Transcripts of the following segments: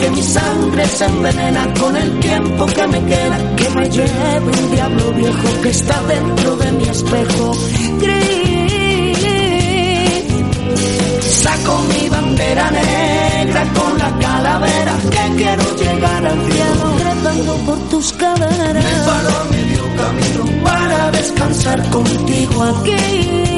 Que mi sangre se envenena con el tiempo que me queda, que me lleve un diablo viejo que está dentro de mi espejo gris. Saco mi bandera negra con la calavera que quiero llegar al cielo, trepando por tus caderas. Me paro a medio camino para descansar contigo aquí.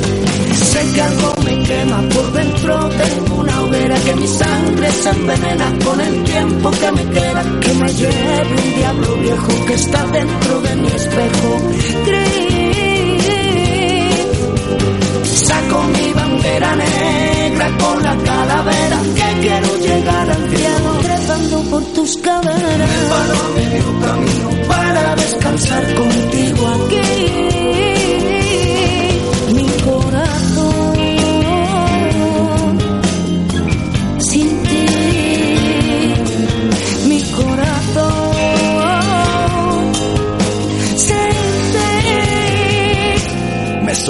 Sé que algo me quema por dentro. Tengo una hoguera que mi sangre se envenena con el tiempo que me queda. Que me lleve un diablo viejo que está dentro de mi espejo gris. Saco mi bandera negra con la calavera que quiero llegar al cielo. Trepando por tus caderas. Paro a medio camino para descansar contigo aquí.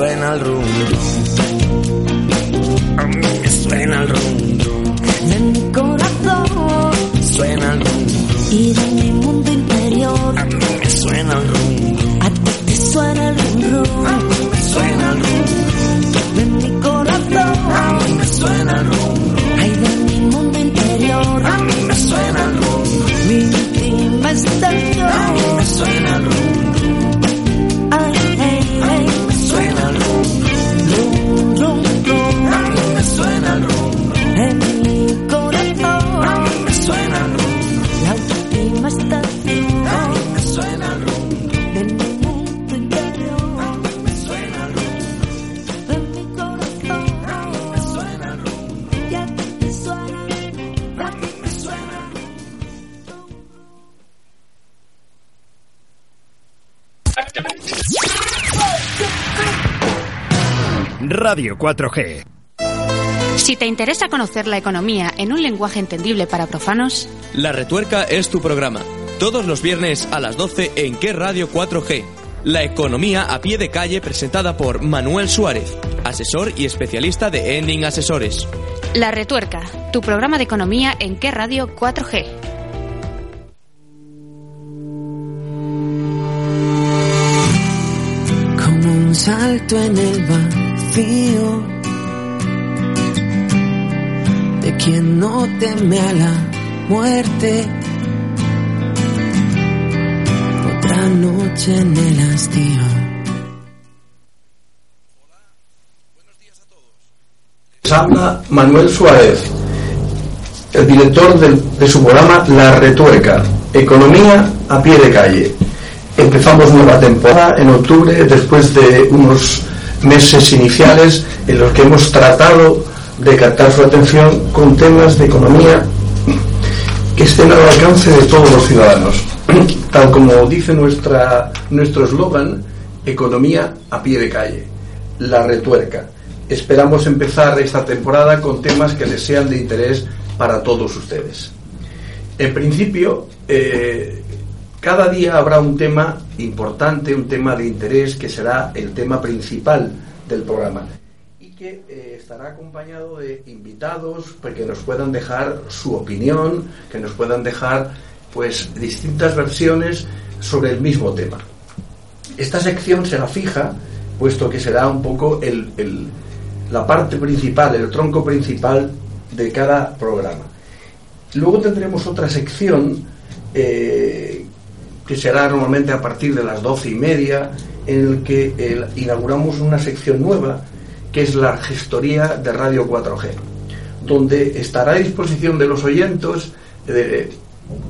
Suena el rum rum. A mí me suena el rum rum. de mi corazón Suena el rum rum. y de mi mundo interior. A mí me suena el rum rum. A ti te suena el rum rum Me suena el rum rum. de mi A corazón. mí me suena el rum rum. Ay, de mi mundo interior. A mí me suena el rum rum. Mi última A mí estación. me suena el rum. Radio 4G. Si te interesa conocer la economía en un lenguaje entendible para profanos, La Retuerca es tu programa. Todos los viernes a las 12 en Qué Radio 4G. La economía a pie de calle presentada por Manuel Suárez, asesor y especialista de Ending Asesores. La Retuerca, tu programa de economía en qué radio 4G. como un salto en el vacío de quien no teme a la muerte. Otra noche en el hastío. Les habla Manuel Suárez, el director de su programa La Retuerca, Economía a pie de calle. Empezamos nueva temporada en octubre después de unos meses iniciales en los que hemos tratado de captar su atención con temas de economía que estén al alcance de todos los ciudadanos. Tal como dice nuestro eslogan, economía a pie de calle, la retuerca. Esperamos empezar esta temporada con temas que les sean de interés para todos ustedes. En principio, eh, cada día habrá un tema importante, un tema de interés que será el tema principal del programa y que eh, estará acompañado de invitados pues, que nos puedan dejar su opinión, que nos puedan dejar pues distintas versiones sobre el mismo tema. Esta sección será fija, puesto que será un poco el, el, la parte principal, el tronco principal de cada programa. Luego tendremos otra sección eh, que será normalmente a partir de las doce y media, en el que eh, inauguramos una sección nueva que es la gestoría de Radio 4G, donde estará a disposición de los oyentes de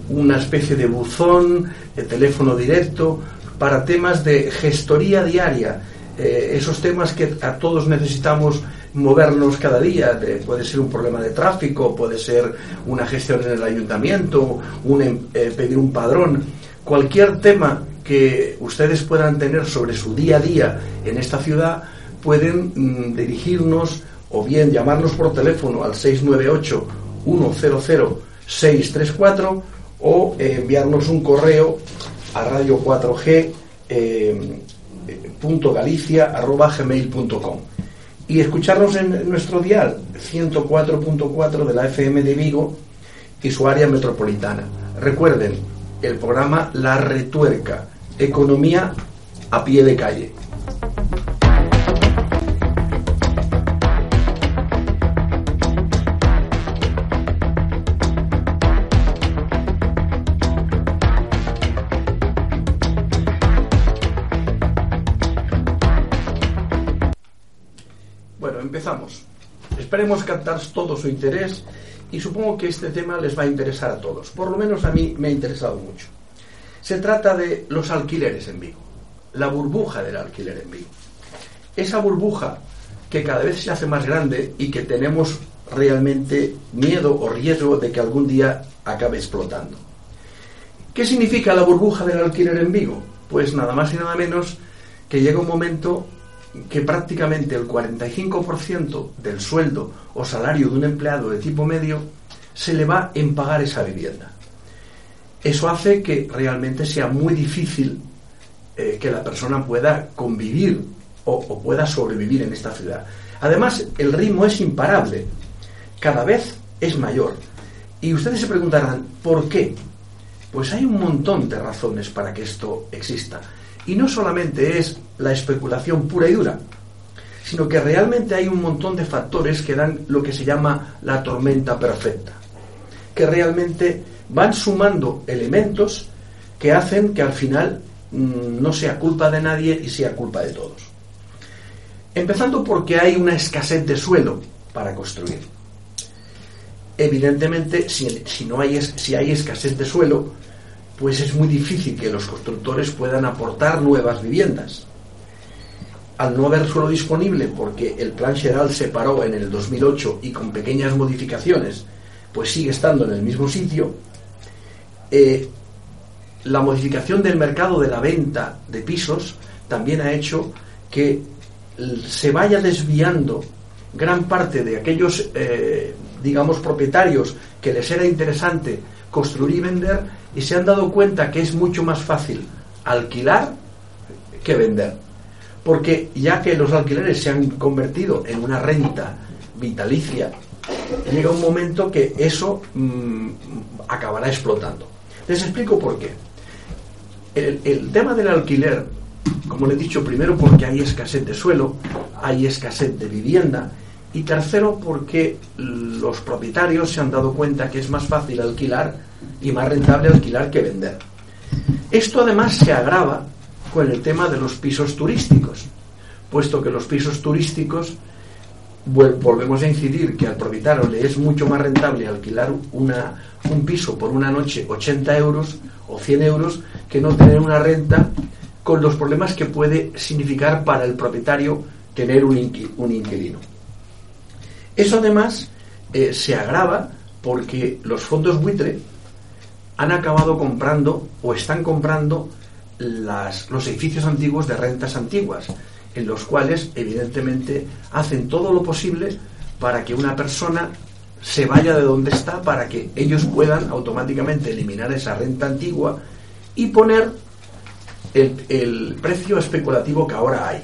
una especie de buzón, de teléfono directo, para temas de gestoría diaria, eh, esos temas que a todos necesitamos movernos cada día. puede ser un problema de tráfico, puede ser una gestión en el ayuntamiento, un, em, eh, pedir un padrón. Cualquier tema que ustedes puedan tener sobre su día a día en esta ciudad, pueden mm, dirigirnos o bien llamarnos por teléfono al 698 100 634 o eh, enviarnos un correo a radio 4G eh, gmail.com y escucharnos en nuestro dial 104.4 de la FM de Vigo y su área metropolitana. Recuerden, el programa La Retuerca, Economía a pie de calle. Esperemos captar todo su interés y supongo que este tema les va a interesar a todos. Por lo menos a mí me ha interesado mucho. Se trata de los alquileres en Vigo, la burbuja del alquiler en Vigo. Esa burbuja que cada vez se hace más grande y que tenemos realmente miedo o riesgo de que algún día acabe explotando. ¿Qué significa la burbuja del alquiler en Vigo? Pues nada más y nada menos que llega un momento que prácticamente el 45% del sueldo o salario de un empleado de tipo medio se le va en pagar esa vivienda. Eso hace que realmente sea muy difícil eh, que la persona pueda convivir o, o pueda sobrevivir en esta ciudad. Además, el ritmo es imparable, cada vez es mayor. Y ustedes se preguntarán, ¿por qué? Pues hay un montón de razones para que esto exista. Y no solamente es la especulación pura y dura, sino que realmente hay un montón de factores que dan lo que se llama la tormenta perfecta, que realmente van sumando elementos que hacen que al final mm, no sea culpa de nadie y sea culpa de todos. Empezando porque hay una escasez de suelo para construir. Evidentemente, si, no hay, si hay escasez de suelo, pues es muy difícil que los constructores puedan aportar nuevas viviendas. Al no haber suelo disponible, porque el plan general se paró en el 2008 y con pequeñas modificaciones, pues sigue estando en el mismo sitio, eh, la modificación del mercado de la venta de pisos también ha hecho que se vaya desviando gran parte de aquellos, eh, digamos, propietarios que les era interesante construir y vender y se han dado cuenta que es mucho más fácil alquilar que vender. Porque ya que los alquileres se han convertido en una renta vitalicia, llega un momento que eso mm, acabará explotando. Les explico por qué. El, el tema del alquiler, como le he dicho, primero porque hay escasez de suelo, hay escasez de vivienda, y tercero porque los propietarios se han dado cuenta que es más fácil alquilar y más rentable alquilar que vender. Esto además se agrava con el tema de los pisos turísticos, puesto que los pisos turísticos volvemos a incidir que al propietario le es mucho más rentable alquilar una, un piso por una noche 80 euros o 100 euros que no tener una renta con los problemas que puede significar para el propietario tener un, inquilino. Eso además eh, se agrava porque los fondos buitre han acabado comprando o están comprando los edificios antiguos de rentas antiguas, en los cuales evidentemente hacen todo lo posible para que una persona se vaya de donde está para que ellos puedan automáticamente eliminar esa renta antigua y poner el, precio especulativo que ahora hay.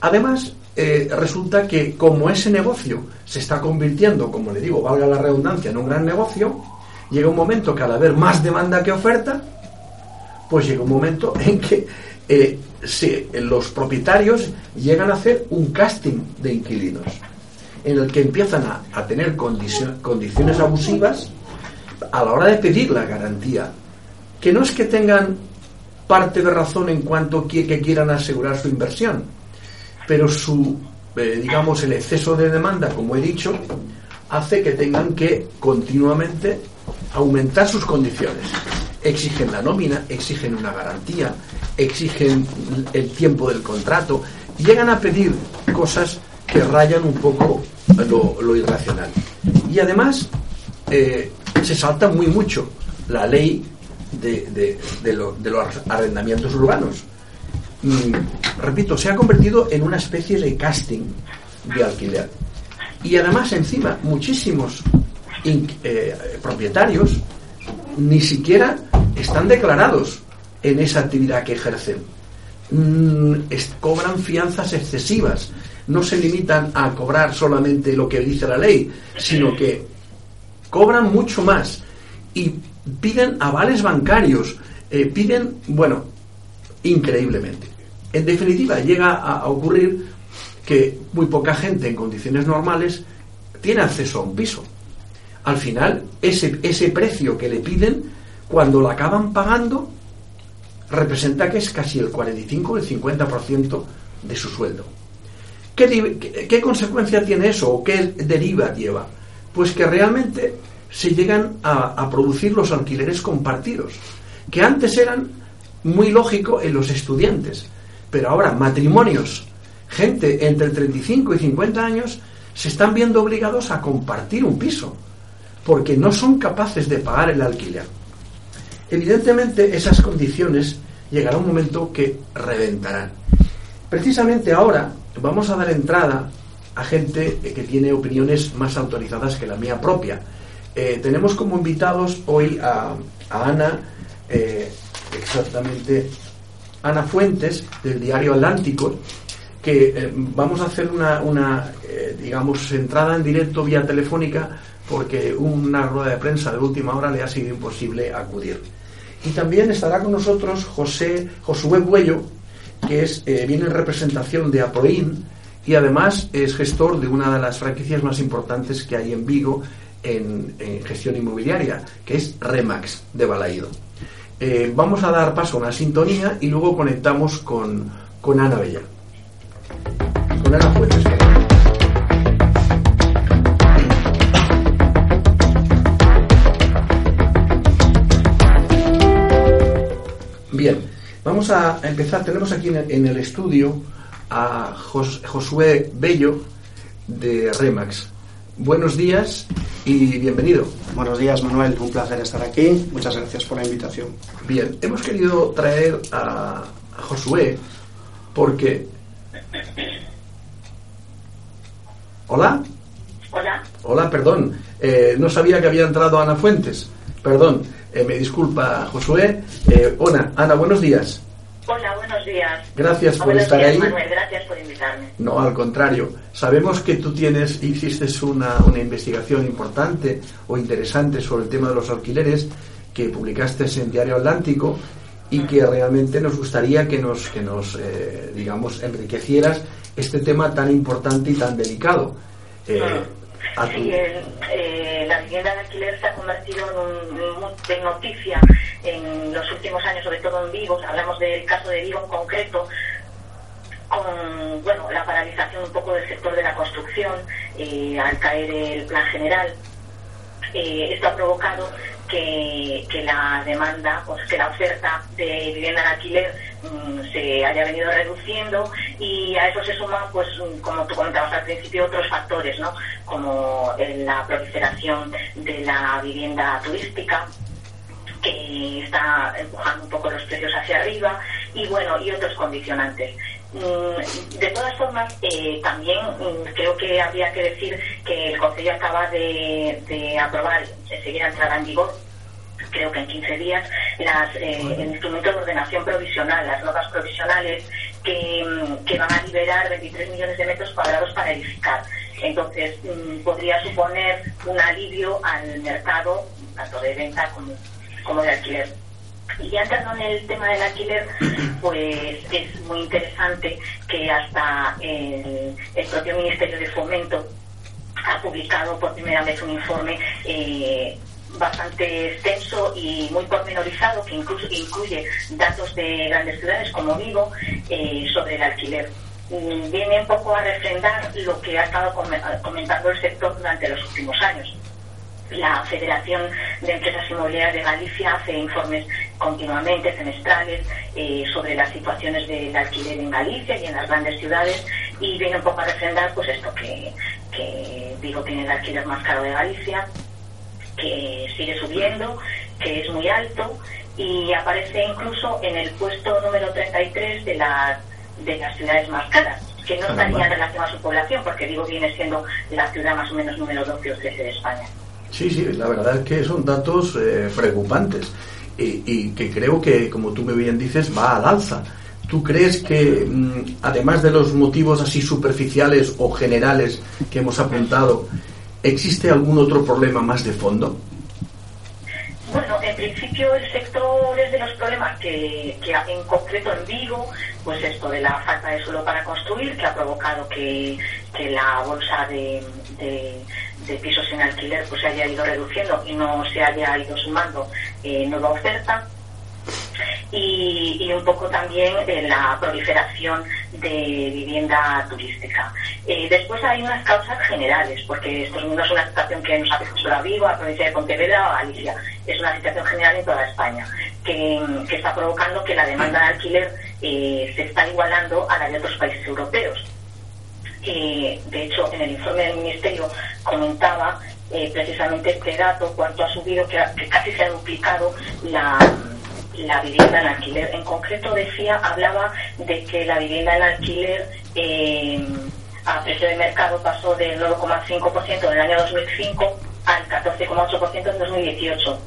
Además, eh, resulta que como ese negocio se está convirtiendo, como le digo, valga la redundancia, en un gran negocio, llega un momento que al haber más demanda que oferta, pues llega un momento en que eh, los propietarios llegan a hacer un casting de inquilinos, en el que empiezan a, tener condiciones abusivas a la hora de pedir la garantía, que no es que tengan parte de razón en cuanto que, quieran asegurar su inversión, pero su, eh, digamos, el exceso de demanda, como he dicho, hace que tengan que continuamente aumentar sus condiciones. Exigen la nómina, exigen una garantía, exigen el tiempo del contrato, llegan a pedir cosas que rayan un poco lo, irracional. Y además eh, se salta muy mucho la ley de, de los arrendamientos urbanos repito, se ha convertido en una especie de casting de alquiler. Y además, encima, muchísimos eh, propietarios ni siquiera están declarados en esa actividad que ejercen. Mm, cobran fianzas excesivas. No se limitan a cobrar solamente lo que dice la ley, sino que cobran mucho más y piden avales bancarios, eh, piden, bueno, increíblemente. En definitiva, llega a, ocurrir que muy poca gente en condiciones normales tiene acceso a un piso. Al final, ese, ese precio que le piden, cuando lo acaban pagando, representa que es casi el 45 o el 50% de su sueldo. ¿Qué, ¿Qué, consecuencia tiene eso o qué deriva lleva? Pues que realmente se llegan a, a, producir los alquileres compartidos, que antes eran muy lógico en los estudiantes. Pero ahora, matrimonios, gente entre 35 y 50 años, se están viendo obligados a compartir un piso, porque no son capaces de pagar el alquiler. Evidentemente, esas condiciones llegará un momento que reventarán. Precisamente ahora vamos a dar entrada a gente que tiene opiniones más autorizadas que la mía propia. Eh, tenemos como invitados hoy a, Ana, eh, exactamente Ana Fuentes, del diario Atlántico, que eh, vamos a hacer una, eh, digamos, entrada en directo vía telefónica porque una rueda de prensa de última hora le ha sido imposible acudir. Y también estará con nosotros José Josué Buello, que es, eh, viene en representación de Aproin y además es gestor de una de las franquicias más importantes que hay en Vigo en, gestión inmobiliaria, que es Remax de Balaído. Vamos a dar paso a una sintonía y luego conectamos con, con Ana Bella. Fuentes. Bien, vamos a empezar. Tenemos aquí en el, estudio a Josué Bello de Remax. Buenos días y bienvenido. Buenos días, Manuel. Un placer estar aquí. Muchas gracias por la invitación. Bien, hemos querido traer a, Josué porque... ¿Hola? Hola. Hola, perdón. Eh, no sabía que había entrado Ana Fuentes. Perdón. Eh, me disculpa, Josué. Eh, hola, Ana, buenos días. Hola, buenos días. Gracias por estar ahí. Manuel, gracias por invitarme. No, al contrario. Sabemos que tú tienes, hiciste una, una investigación importante o interesante sobre el tema de los alquileres que publicaste en Diario Atlántico y que realmente nos gustaría que nos, que nos eh, digamos, enriquecieras este tema tan importante y tan delicado. Eh, Sí, eh, la vivienda de alquiler se ha convertido en, un, de noticia en los últimos años, sobre todo en Vigo. Hablamos del caso de Vigo en concreto, con bueno, la paralización un poco del sector de la construcción eh, al caer el plan general. Eh, esto ha provocado que, la demanda, pues que la oferta de vivienda en alquiler mm, se haya venido reduciendo y a eso se suma, pues como tú comentabas al principio, otros factores, ¿no? como la proliferación de la vivienda turística, que está empujando un poco los precios hacia arriba y bueno y otros condicionantes mm, de todas formas eh, también mm, creo que habría que decir que el Consejo acaba de, de aprobar enseguida entrará en vigor creo que en 15 días las, eh, el instrumento de ordenación provisional las normas provisionales que, que van a liberar 23 millones de metros cuadrados para edificar. Entonces, mm, podría suponer un alivio al mercado, tanto de venta como, como de alquiler. Y ya entrando en el tema del alquiler, pues es muy interesante que hasta el, el propio Ministerio de Fomento ha publicado por primera vez un informe eh, bastante extenso y muy pormenorizado que incluso incluye datos de grandes ciudades como Vigo eh, sobre el alquiler. Viene un poco a refrendar lo que ha estado come- comentando el sector durante los últimos años. La Federación de Empresas Inmobiliarias de Galicia hace informes continuamente, semestrales, eh, sobre las situaciones del alquiler en Galicia y en las grandes ciudades y viene un poco a refrendar pues esto que, que tiene el alquiler más caro de Galicia, que sigue subiendo, que es muy alto y aparece incluso en el puesto número 33 de las, de las ciudades más caras, que no Caramba. estaría en relación a su población, porque Vigo viene siendo la ciudad más o menos número 12 o 13 de España. Sí, sí, la verdad es que son datos eh, preocupantes y, y que creo que, como tú me bien dices, va al alza. ¿Tú crees que, mm, además de los motivos así superficiales o generales que hemos apuntado, existe algún otro problema más de fondo? Bueno, en principio el sector es de los problemas que, que en concreto en Vigo, pues esto de la falta de suelo para construir, que ha provocado que, la bolsa de, de- de pisos en alquiler pues se haya ido reduciendo y no se haya ido sumando eh, nueva oferta. Y, un poco también de la proliferación de vivienda turística. Eh, después hay unas causas generales, porque esto no es una situación que nos afecta solo a Vigo, a la provincia de Pontevedra o a Galicia, es una situación general en toda España, que, que está provocando que la demanda de alquiler eh, se está igualando a la de otros países europeos. Eh, de hecho, en el informe del Ministerio comentaba eh, precisamente este dato, cuánto ha subido, que, que casi se ha duplicado la, la vivienda en alquiler. En concreto decía, hablaba de que la vivienda en alquiler eh, a precio de mercado pasó del 9,5% en el año 2005 al 14,8% en 2018.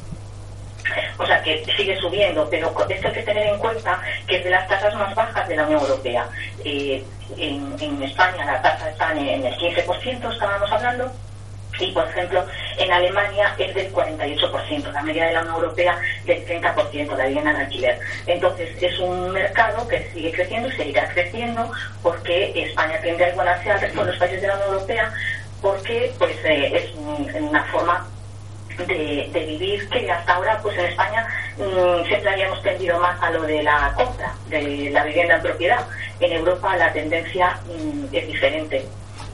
O sea que sigue subiendo, pero esto hay que tener en cuenta que es de las tasas más bajas de la Unión Europea. Eh, en, en España la tasa está en el 15%, estábamos hablando, y por ejemplo en Alemania es del 48%, la media de la Unión Europea del 30% la vivienda en alquiler. Entonces es un mercado que sigue creciendo y seguirá creciendo porque España tiende a igualarse al resto de los países de la Unión Europea porque pues eh, es un- una forma de, de vivir que hasta ahora pues en España mm, siempre habíamos tendido más a lo de la compra de la vivienda en propiedad en Europa la tendencia mm, es diferente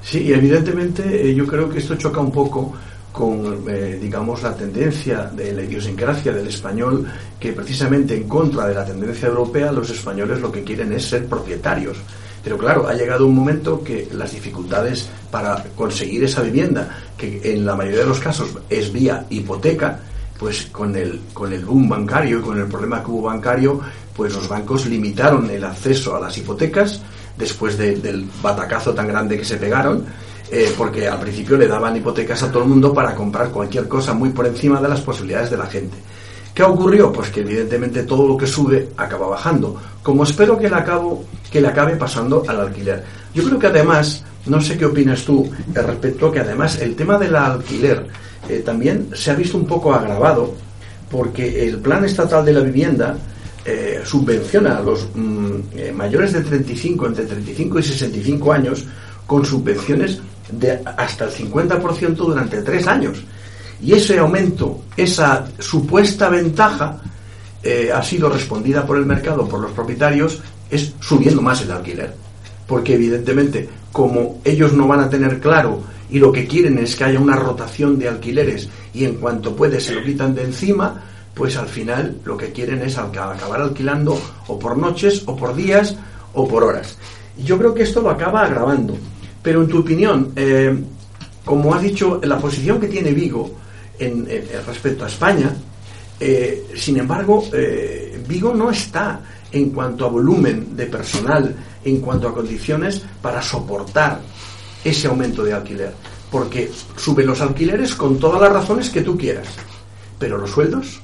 Sí, y evidentemente eh, yo creo que esto choca un poco con, eh, digamos, la tendencia de la idiosincrasia del español, que precisamente en contra de la tendencia europea, los españoles lo que quieren es ser propietarios. Pero claro, ha llegado un momento que las dificultades para conseguir esa vivienda, que en la mayoría de los casos es vía hipoteca, pues con el, con el boom bancario y con el problema que hubo bancario, pues los bancos limitaron el acceso a las hipotecas después de- del batacazo tan grande que se pegaron, eh, porque al principio le daban hipotecas a todo el mundo para comprar cualquier cosa muy por encima de las posibilidades de la gente. ¿Qué ocurrió? Pues que evidentemente todo lo que sube acaba bajando, como espero que le, acabe pasando al alquiler. Yo creo que además, no sé qué opinas tú respecto a que además el tema del alquiler eh, también se ha visto un poco agravado porque el plan estatal de la vivienda eh, subvenciona a los mm, eh, mayores de 35, entre 35 y 65 años, con subvenciones de hasta el 50% durante tres años. Y ese aumento, esa supuesta ventaja, eh, ha sido respondida por el mercado, por los propietarios, es subiendo más el alquiler. Porque evidentemente, como ellos no van a tener claro y lo que quieren es que haya una rotación de alquileres y en cuanto puede se lo quitan de encima, pues al final lo que quieren es acabar alquilando o por noches o por días o por horas. Y yo creo que esto lo acaba agravando. Pero en tu opinión, eh, como has dicho, la posición que tiene Vigo en respecto a España, eh, sin embargo, eh, Vigo no está en cuanto a volumen de personal, en cuanto a condiciones para soportar ese aumento de alquiler. Porque suben los alquileres con todas las razones que tú quieras. Pero los sueldos,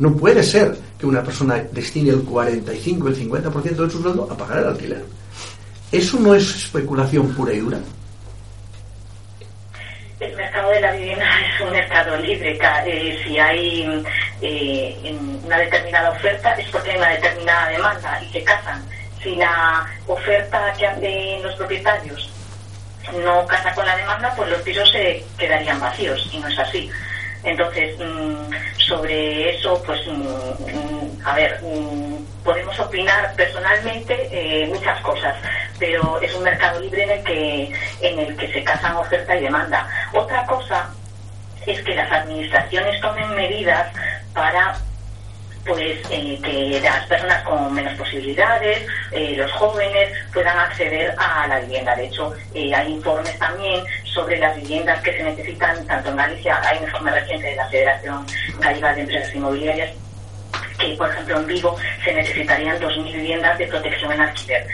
no puede ser que una persona destine el 45, el 50% de su sueldo a pagar el alquiler. ¿Eso no es especulación pura y dura? El mercado de la vivienda es un mercado libre. Eh, si hay eh, una determinada oferta es porque hay una determinada demanda y se casan. Si la oferta que hacen los propietarios no casa con la demanda, pues los pisos se quedarían vacíos y no es así. Entonces, mm, sobre eso, pues, mm, mm, a ver, podemos opinar personalmente eh, muchas cosas, pero es un mercado libre en el que en el que se casan oferta y demanda. Otra cosa es que las administraciones tomen medidas para pues eh, que las personas con menos posibilidades, eh, los jóvenes, puedan acceder a la vivienda. De hecho, eh, hay informes también sobre las viviendas que se necesitan, tanto en Galicia, hay un informe reciente de la Federación Gallega de Empresas Inmobiliarias, que por ejemplo en Vigo se necesitarían 2.000 viviendas de protección en alquiler.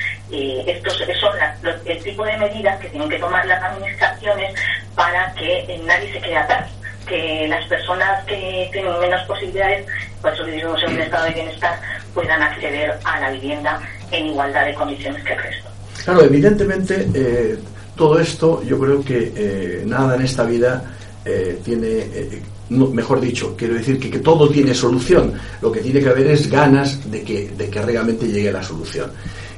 estos son el tipo de medidas que tienen que tomar las administraciones para que nadie se quede atrás que las personas que tienen menos posibilidades, por eso vivimos en un estado de bienestar, puedan acceder a la vivienda en igualdad de condiciones que el resto. Claro, evidentemente eh, todo esto yo creo que eh, nada en esta vida eh, tiene, mejor dicho, quiero decir que, todo tiene solución. Lo que tiene que haber es ganas de que, de que realmente llegue la solución.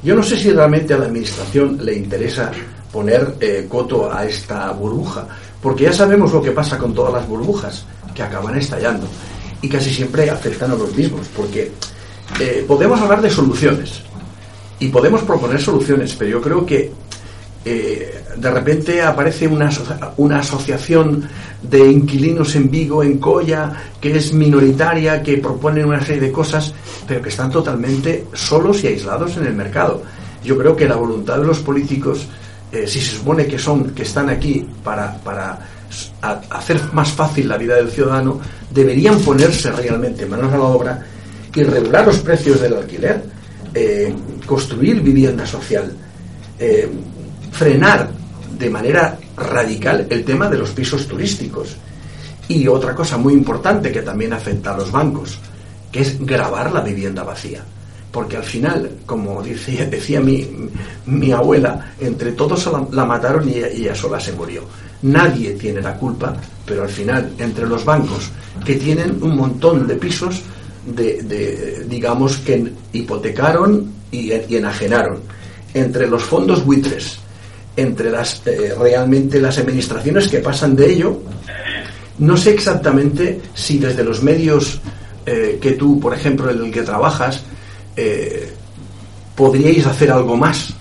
Yo no sé si realmente a la Administración le interesa poner coto a esta burbuja porque ya sabemos lo que pasa con todas las burbujas, que acaban estallando. Y casi siempre afectan a los mismos, porque eh, podemos hablar de soluciones y podemos proponer soluciones, pero yo creo que eh, de repente aparece una, una asociación de inquilinos en Vigo, en Coya, que es minoritaria, que proponen una serie de cosas, pero que están totalmente solos y aislados en el mercado. Yo creo que la voluntad de los políticos eh, si se supone que son que están aquí para, para hacer más fácil la vida del ciudadano, deberían ponerse realmente manos a la obra y regular los precios del alquiler, eh, construir vivienda social, frenar de manera radical el tema de los pisos turísticos. Y otra cosa muy importante que también afecta a los bancos, que es grabar la vivienda vacía porque al final, como decía, decía mi, mi abuela, entre todos la, mataron y ella, sola se murió. Nadie tiene la culpa, pero al final, entre los bancos, que tienen un montón de pisos, de, digamos, que hipotecaron y, enajenaron, entre los fondos buitres, entre las eh, realmente las administraciones que pasan de ello, no sé exactamente si desde los medios eh, que tú, por ejemplo, en el que trabajas, eh, podríais hacer algo más.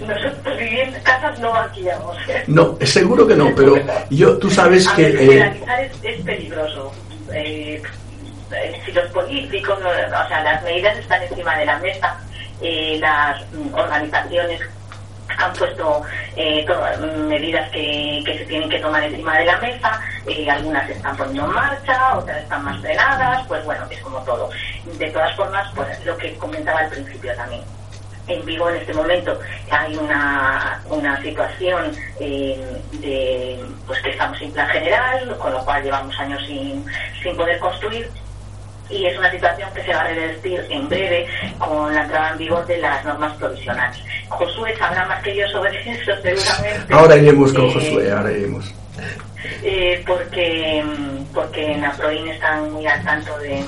Nosotros viviendo casas no alquilamos. No, seguro que no, pero yo, tú sabes que... Eh, es, es, peligroso. Eh, eh, si los políticos, o sea, las medidas están encima de la mesa, eh, las organizaciones han puesto eh, todas medidas que, que, se tienen que tomar encima de la mesa, eh, algunas están poniendo en marcha, otras están más frenadas, pues bueno, es como todo. De todas formas, pues lo que comentaba al principio también. En Vigo en este momento hay una, una situación eh, de pues que estamos sin plan general, con lo cual llevamos años sin, sin poder construir y es una situación que se va a revertir en breve con la entrada en vigor de las normas provisionales. Josué sabrá más que yo sobre eso, seguramente. Ahora iremos con eh, Josué, ahora iremos. Eh, porque, porque en Aproin están muy al tanto de,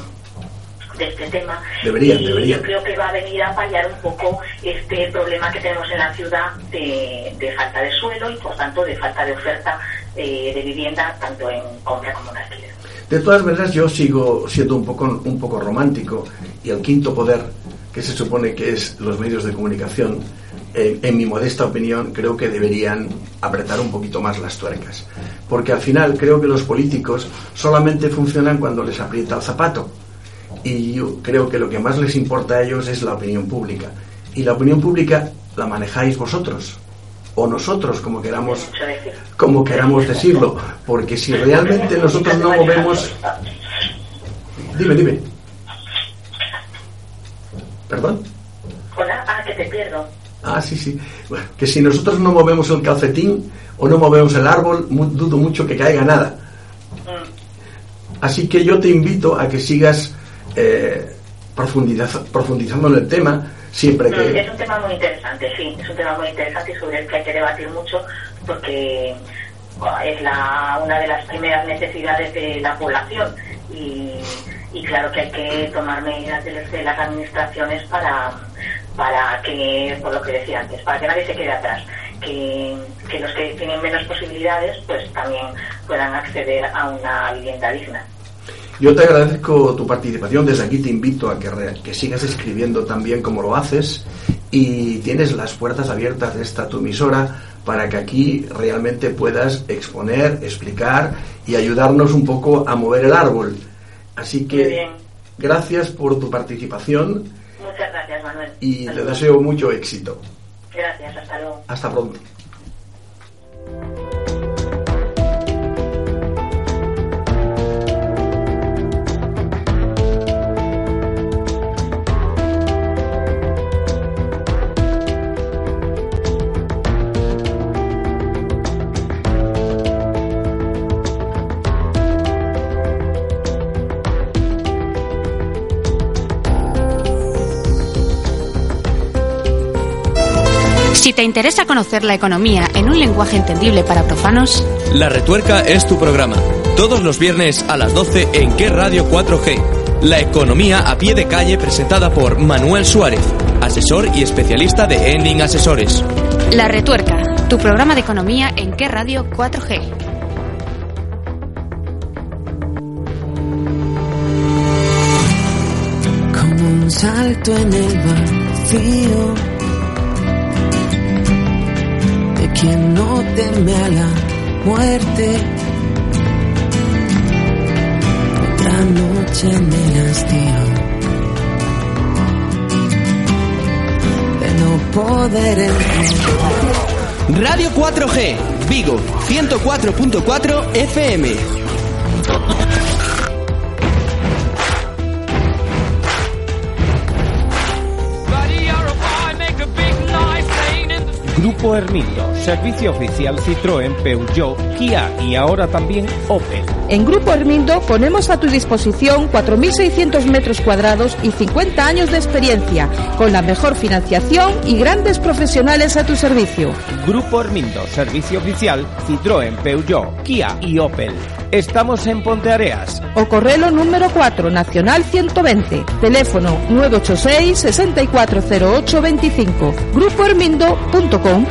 de este tema. Deberían, y Yo creo que va a venir a paliar un poco este problema que tenemos en la ciudad de, de falta de suelo y, por tanto, de falta de oferta eh, de vivienda, tanto en compra como en alquiler. De todas maneras, yo sigo siendo un poco, un poco romántico y el quinto poder, que se supone que es los medios de comunicación, en mi modesta opinión, creo que deberían apretar un poquito más las tuercas. Porque al final creo que los políticos solamente funcionan cuando les aprieta el zapato. Y yo creo que lo que más les importa a ellos es la opinión pública. Y la opinión pública la manejáis vosotros o nosotros, como queramos, como queramos decirlo, porque si realmente nosotros no movemos, dime, dime, perdón. Hola, ah, que te pierdo. Ah, sí, sí. Bueno, que si nosotros no movemos el calcetín o no movemos el árbol, dudo mucho que caiga nada. Así que yo te invito a que sigas eh, profundizando en el tema siempre que... Es un tema muy interesante, sí, es un tema muy interesante y sobre el que hay que debatir mucho porque es la, una de las primeras necesidades de la población y, claro que hay que tomar medidas de, las administraciones para, para que, por lo que decía antes, para que nadie se quede atrás. Que, que, los que tienen menos posibilidades pues también puedan acceder a una vivienda digna. Yo te agradezco tu participación, desde aquí te invito a que, que sigas escribiendo también como lo haces y tienes las puertas abiertas de esta tu emisora para que aquí realmente puedas exponer, explicar y ayudarnos un poco a mover el árbol. Así que gracias por tu participación. Muchas gracias, Manuel. Y te deseo mucho éxito. Gracias, hasta luego. Hasta pronto. Si te interesa conocer la economía en un lenguaje entendible para profanos, La Retuerca es tu programa. Todos los viernes a las 12 en Qué Radio 4G. La economía a pie de calle presentada por Manuel Suárez, asesor y especialista de Ending Asesores. La Retuerca, tu programa de economía en Qué Radio 4G. Como un salto en el vacío quien no teme a la muerte. Otra noche en el hastío de no poder Radio 4G, Vigo, 104.4 FM. Grupo Hermindo, servicio oficial Citroën, Peugeot, Kia y ahora también Opel. En Grupo Hermindo ponemos a tu disposición 4.600 metros cuadrados y 50 años de experiencia, con la mejor financiación y grandes profesionales a tu servicio. Grupo Hermindo, servicio oficial Citroën, Peugeot, Kia y Opel. Estamos en Ponteareas. O correlo número 4, Nacional 120. Teléfono 986 640825. Grupohermindo.com.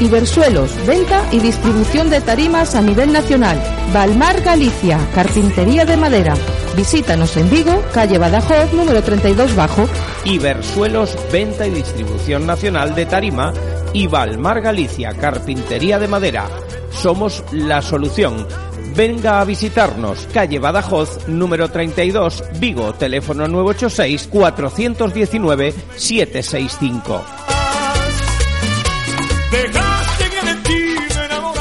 Ibersuelos, venta y distribución de tarimas a nivel nacional. Valmar Galicia, carpintería de madera. Visítanos en Vigo, calle Badajoz, número 32 bajo. Ibersuelos, venta y distribución nacional de tarima. Y Valmar Galicia, carpintería de madera. Somos la solución. Venga a visitarnos, calle Badajoz, número 32, Vigo, teléfono 986 419 765.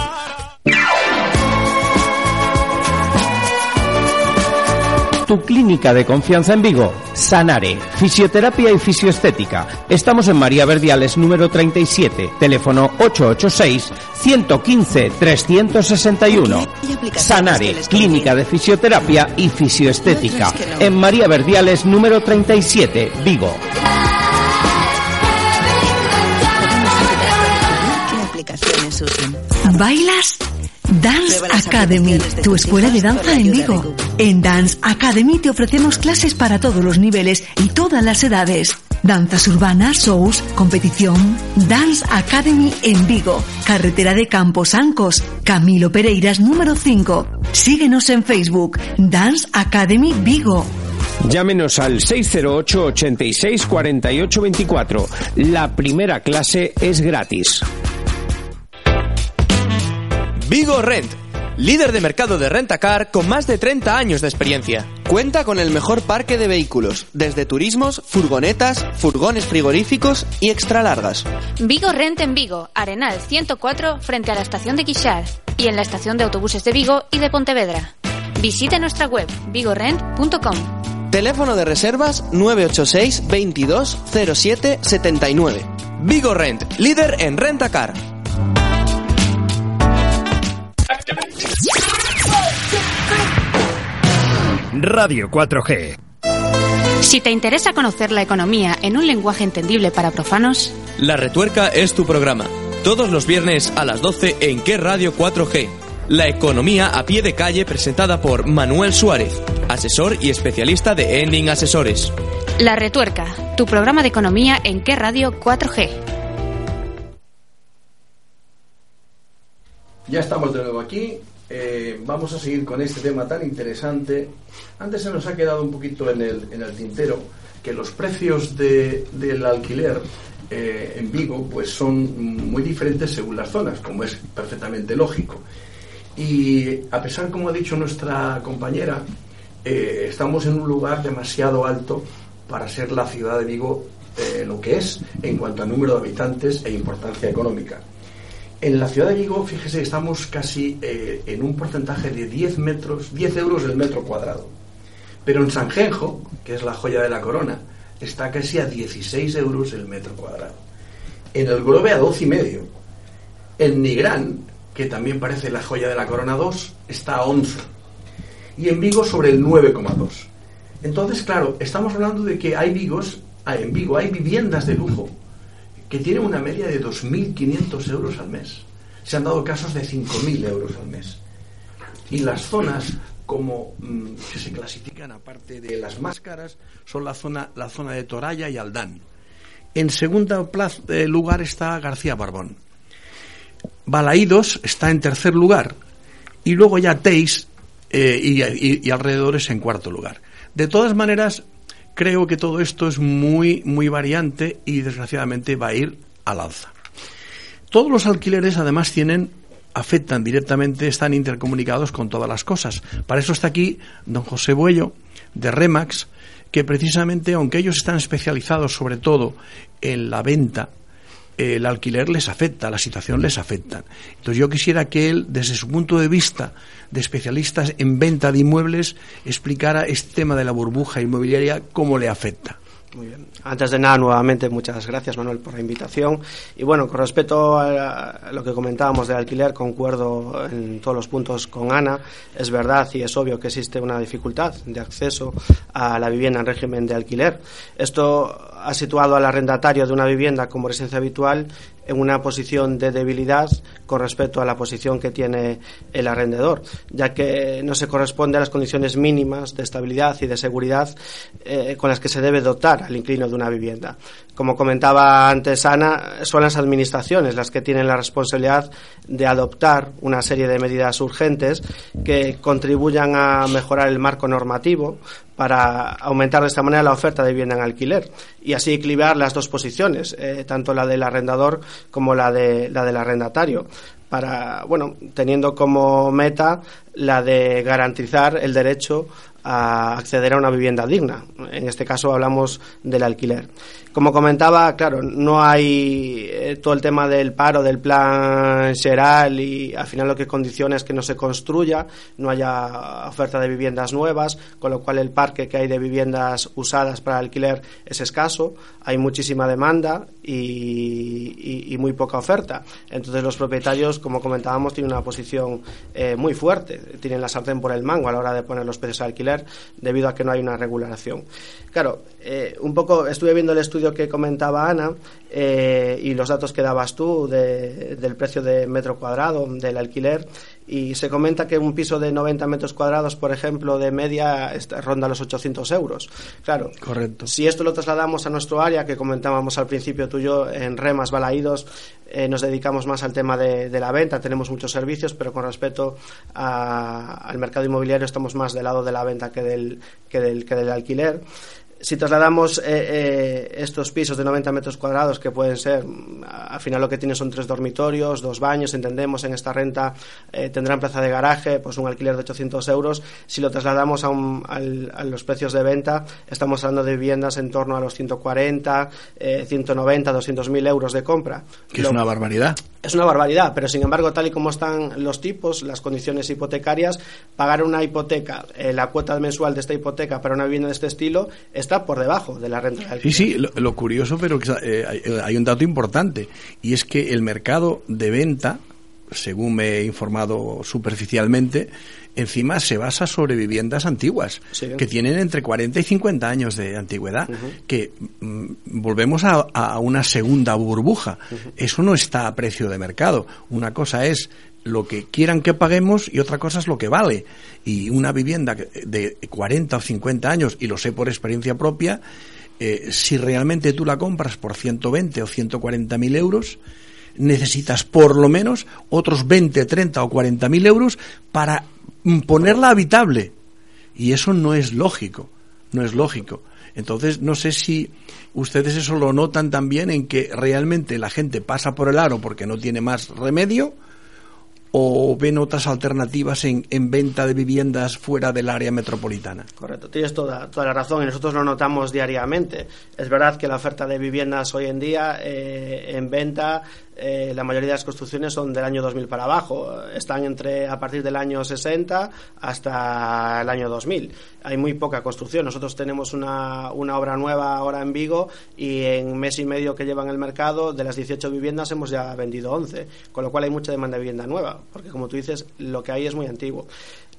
tu clínica de confianza en Vigo, Sanare, Fisioterapia y Fisioestética. Estamos en María Verdiales número 37, teléfono 886 115 361. Sanare, Clínica de Fisioterapia y Fisioestética, en María Verdiales número 37, Vigo. ¿Bailas? Dance Academy, tu escuela de danza en Vigo. En Dance Academy te ofrecemos clases para todos los niveles y todas las edades. Danzas urbanas, shows, competición. Dance Academy en Vigo, carretera de Campos Ancos, Camilo Pereiras número 5. Síguenos en Facebook, Dance Academy Vigo. Llámenos al 608 86 48 24. La primera clase es gratis. Vigo Rent, líder de mercado de rentacar con más de 30 años de experiencia. Cuenta con el mejor parque de vehículos, desde turismos, furgonetas, furgones frigoríficos y extra largas. Vigo Rent en Vigo, Arenal 104, frente a la estación de Quixar y en la estación de autobuses de Vigo y de Pontevedra. Visite nuestra web vigorent.com. Teléfono de reservas 986 22 07 79. Vigo Rent, líder en rentacar. Radio 4G. Si te interesa conocer la economía en un lenguaje entendible para profanos, La Retuerca es tu programa. Todos los viernes a las 12 en qué Radio 4G. La economía a pie de calle presentada por Manuel Suárez, asesor y especialista de Ending Asesores. La Retuerca, tu programa de economía en qué radio 4G. Ya estamos de nuevo aquí. Eh, vamos a seguir con este tema tan interesante. Antes se nos ha quedado un poquito en el, en el tintero que los precios de- del alquiler eh, en Vigo pues son muy diferentes según las zonas, como es perfectamente lógico. Y a pesar, como ha dicho nuestra compañera, eh, estamos en un lugar demasiado alto para ser la ciudad de Vigo lo que es en cuanto a número de habitantes e importancia económica. En la ciudad de Vigo, fíjese, estamos casi eh, en un porcentaje de 10 metros, 10 euros el metro cuadrado. Pero en Sanjenjo, que es la joya de la corona, está casi a 16 euros el metro cuadrado. En el Grove a 12 y medio. En Nigrán, que también parece la joya de la corona 2, está a 11. Y en Vigo sobre el 9,2. Entonces, claro, estamos hablando de que hay Vigos, en Vigo hay viviendas de lujo que tienen una media de 2.500 euros al mes. Se han dado casos de 5.000 euros al mes. Y las zonas como mm, que se clasifican aparte de las más caras son la zona la zona de Toralla y Aldán. En segundo plaz- eh, lugar está García Barbón. Balaídos está en tercer lugar y luego ya Teis eh, y alrededores en cuarto lugar. De todas maneras, creo que todo esto es muy, muy variante y desgraciadamente va a ir al alza. Todos los alquileres además tienen afectan directamente, están intercomunicados con todas las cosas. Para eso está aquí don José Buello de Remax, que precisamente, aunque ellos están especializados sobre todo en la venta, el alquiler les afecta, la situación les afecta. Entonces yo quisiera que él, desde su punto de vista de especialistas en venta de inmuebles, explicara este tema de la burbuja inmobiliaria, cómo le afecta. Muy bien. Antes de nada, nuevamente, muchas gracias, Manuel, por la invitación. Y bueno, con respecto a lo que comentábamos del alquiler, concuerdo en todos los puntos con Ana. Es verdad y es obvio que existe una dificultad de acceso a la vivienda en régimen de alquiler. Esto ha situado al arrendatario de una vivienda como residencia habitual en una posición de debilidad con respecto a la posición que tiene el arrendador, ya que no se corresponde a las condiciones mínimas de estabilidad y de seguridad eh, con las que se debe dotar al inquilino de una vivienda. Como comentaba antes Ana, son las administraciones las que tienen la responsabilidad de adoptar una serie de medidas urgentes que contribuyan a mejorar el marco normativo para aumentar de esta manera la oferta de vivienda en alquiler y así equilibrar las dos posiciones, eh, tanto la del arrendador como la, de, la del arrendatario, para, bueno, teniendo como meta la de garantizar el derecho a acceder a una vivienda digna. En este caso hablamos del alquiler. Como comentaba, claro, no hay eh, todo el tema del paro, del plan Geral y al final lo que condiciona es que no se construya, no haya oferta de viviendas nuevas, con lo cual el parque que hay de viviendas usadas para alquiler es escaso, hay muchísima demanda y, y- muy poca oferta. Entonces los propietarios, como comentábamos, tienen una posición eh, muy fuerte, tienen la sartén por el mango a la hora de poner los precios de alquiler debido a que no hay una regulación. Claro, eh, un poco estuve viendo el estudio que comentaba Ana eh, y los datos que dabas tú de- del precio de metro cuadrado del alquiler y se comenta que un piso de 90 metros cuadrados, por ejemplo, de media ronda los 800 euros. Claro, Correcto. si esto lo trasladamos a nuestro área, que comentábamos al principio tú y yo, en Remas, Balaídos, eh, nos dedicamos más al tema de, de la venta, tenemos muchos servicios, pero con respecto a- al mercado inmobiliario estamos más del lado de la venta que del, que del, que del alquiler. Si trasladamos eh, eh, estos pisos de 90 metros cuadrados, que pueden ser, al final lo que tienen son tres dormitorios, dos baños, entendemos, en esta renta eh, tendrán plaza de garaje, pues un alquiler de 800 euros. Si lo trasladamos a, un- al- a los precios de venta, estamos hablando de viviendas en torno a los 140, eh, 190, 200 mil euros de compra. Que es una barbaridad. Es una barbaridad, pero sin embargo, tal y como están los tipos, las condiciones hipotecarias, pagar una hipoteca, eh, la cuota mensual de esta hipoteca para una vivienda de este estilo está por debajo de la renta de alquiler. Sí, sí, lo, curioso, pero eh, hay, un dato importante, y es que el mercado de venta, según me he informado superficialmente, encima se basa sobre viviendas antiguas, que tienen entre 40 y 50 años de antigüedad, que mm, volvemos a, una segunda burbuja. Eso no está a precio de mercado. Una cosa es lo que quieran que paguemos y otra cosa es lo que vale. Y una vivienda de 40 o 50 años, y lo sé por experiencia propia, eh, si realmente tú la compras por 120 o 140 mil euros, necesitas por lo menos otros 20, 30 o 40 mil euros para ponerla habitable. Y eso no es lógico, no es lógico. Entonces, no sé si ustedes eso lo notan también en que realmente la gente pasa por el aro porque no tiene más remedio o ven otras alternativas en, en, venta de viviendas fuera del área metropolitana. Correcto, tienes toda, toda la razón y nosotros lo notamos diariamente. Es verdad que la oferta de viviendas hoy en día eh, en venta eh, la mayoría de las construcciones son del año 2000 para abajo. Están entre a partir del año 60 hasta el año 2000. Hay muy poca construcción. Nosotros tenemos una, una obra nueva ahora en Vigo y en mes y medio que llevan el mercado, de las 18 viviendas hemos ya vendido 11. Con lo cual hay mucha demanda de vivienda nueva. Porque como tú dices, lo que hay es muy antiguo.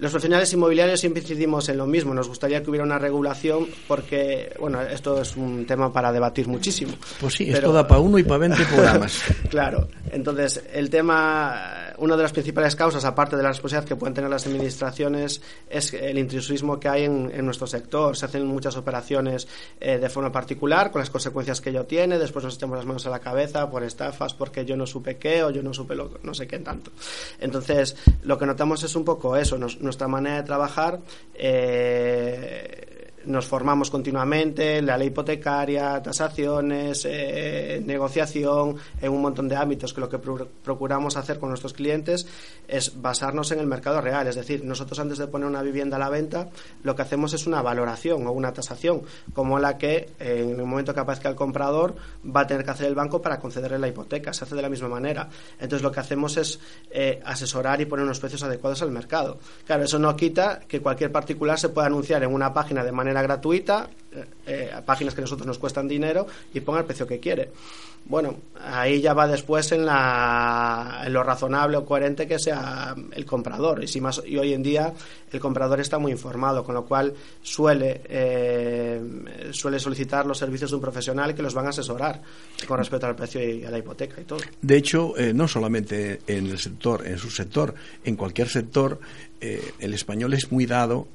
Los profesionales inmobiliarios siempre incidimos en lo mismo. Nos gustaría que hubiera una regulación porque, bueno, esto es un tema para debatir muchísimo. Pues sí, esto da para uno y para 20 programas. claro. Entonces, el tema, una de las principales causas, aparte de la responsabilidad que pueden tener las administraciones, es el intrusismo que hay en, nuestro sector. Se hacen muchas operaciones eh, de forma particular, con las consecuencias que ello tiene. Después nos echamos las manos a la cabeza por estafas, porque yo no supe qué o yo no supe lo, no sé qué tanto. Entonces, lo que notamos es un poco eso. Nuestra manera de trabajar eh, nos formamos continuamente, la ley hipotecaria, tasaciones, eh, negociación, en un montón de ámbitos que lo que procuramos hacer con nuestros clientes es basarnos en el mercado real. Es decir, nosotros antes de poner una vivienda a la venta, lo que hacemos es una valoración o una tasación, como la que en el momento que aparezca el comprador va a tener que hacer el banco para concederle la hipoteca. Se hace de la misma manera. Entonces, lo que hacemos es eh, asesorar y poner unos precios adecuados al mercado. Claro, eso no quita que cualquier particular se pueda anunciar en una página de manera gratuita, eh, eh, páginas que a nosotros nos cuestan dinero y ponga el precio que quiere. Bueno, ahí ya va después en, la, en lo razonable o coherente que sea el comprador. Y, si más, y hoy en día el comprador está muy informado, con lo cual suele, eh, suele solicitar los servicios de un profesional que los van a asesorar con respecto al precio y a la hipoteca y todo. De hecho, no solamente en el sector, en su sector, en cualquier sector, el español es muy dado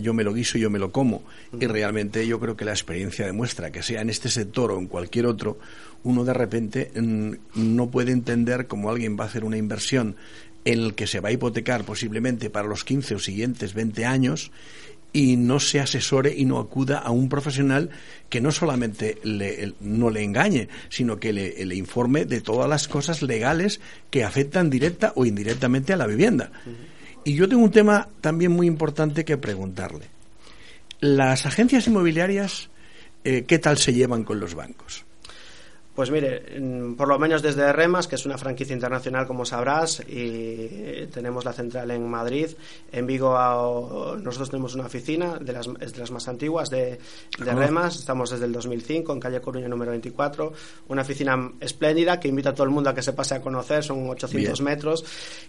yo me lo guiso y yo me lo como. Y realmente yo creo que la experiencia demuestra que sea en este sector o en cualquier otro, uno de repente mm, no puede entender cómo alguien va a hacer una inversión en el que se va a hipotecar posiblemente para los 15 o siguientes 20 años y no se asesore y no acuda a un profesional que no solamente le, no le engañe, sino que le, le, informe de todas las cosas legales que afectan directa o indirectamente a la vivienda. Y yo tengo un tema también muy importante que preguntarle. Las agencias inmobiliarias, eh, ¿qué tal se llevan con los bancos? Pues mire, por lo menos desde Remas, que es una franquicia internacional, como sabrás, y tenemos la central en Madrid. En Vigo nosotros tenemos una oficina de las, de las más antiguas de, Remas. Estamos desde el 2005 en calle Coruña número 24. Una oficina espléndida que invita a todo el mundo a que se pase a conocer. Son 800 metros.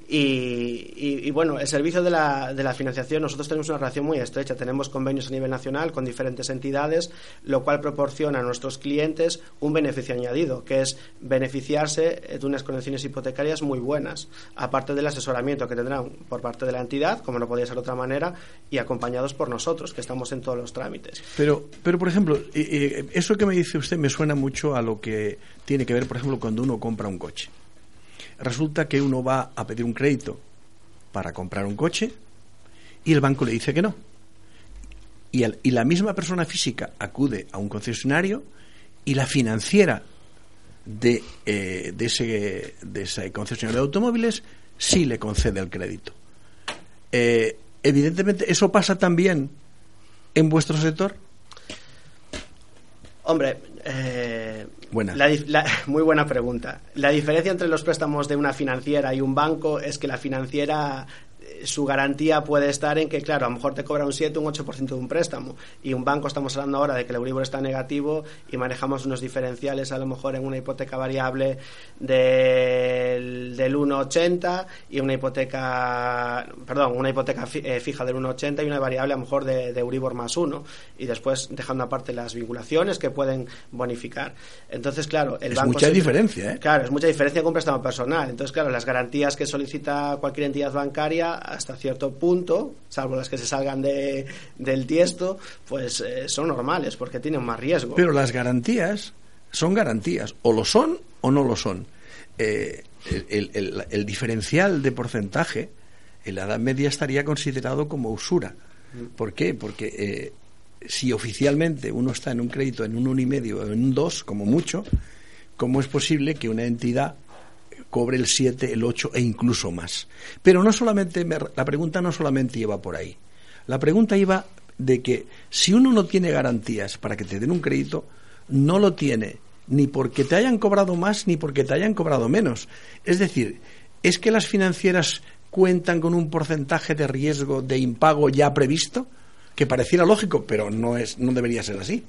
Y, bueno, el servicio de la, de la financiación, nosotros tenemos una relación muy estrecha. Tenemos convenios a nivel nacional con diferentes entidades, lo cual proporciona a nuestros clientes un beneficio añadido que es beneficiarse de unas condiciones hipotecarias muy buenas, aparte del asesoramiento que tendrán por parte de la entidad, como no podía ser de otra manera, y acompañados por nosotros, que estamos en todos los trámites. Pero, pero por ejemplo, eso que me dice usted me suena mucho a lo que tiene que ver, por ejemplo, cuando uno compra un coche. Resulta que uno va a pedir un crédito para comprar un coche y el banco le dice que no. Y, la misma persona física acude a un concesionario y la financiera de, eh, de, ese, de ese concesionario de automóviles sí le concede el crédito. Eh, evidentemente, ¿eso pasa también en vuestro sector? Hombre, eh, Buena. La dif- la- muy buena pregunta. La diferencia entre los préstamos de una financiera y un banco es que la financiera su garantía puede estar en que, claro, a lo mejor te cobra un 7 o un 8% de un préstamo. Y un banco, estamos hablando ahora de que el Euribor está negativo y manejamos unos diferenciales, a lo mejor en una hipoteca variable del, del 1,80 y una hipoteca, perdón, una hipoteca eh, fija del 1,80 y una variable a lo mejor de, de Euribor más 1. Y después dejando aparte las vinculaciones que pueden bonificar. Entonces, claro, el Es banco... mucha se- diferencia, ¿eh? Claro, es mucha diferencia con un préstamo personal. Entonces, claro, las garantías que solicita cualquier entidad bancaria hasta cierto punto, salvo las que se salgan de, del tiesto, pues eh, son normales porque tienen más riesgo. Pero las garantías son garantías, o lo son o no lo son. Eh, el, diferencial de porcentaje en la Edad Media estaría considerado como usura. ¿Por qué? Porque eh, si oficialmente uno está en un crédito en un 1,5 o en un 2, como mucho, ¿cómo es posible que una entidad cobre el 7, el 8 e incluso más? Pero no solamente, me- la pregunta no solamente iba por ahí. La pregunta iba de que si uno no tiene garantías para que te den un crédito, no lo tiene ni porque te hayan cobrado más ni porque te hayan cobrado menos. Es decir, es que las financieras cuentan con un porcentaje de riesgo de impago ya previsto, que pareciera lógico, pero no es no debería ser así.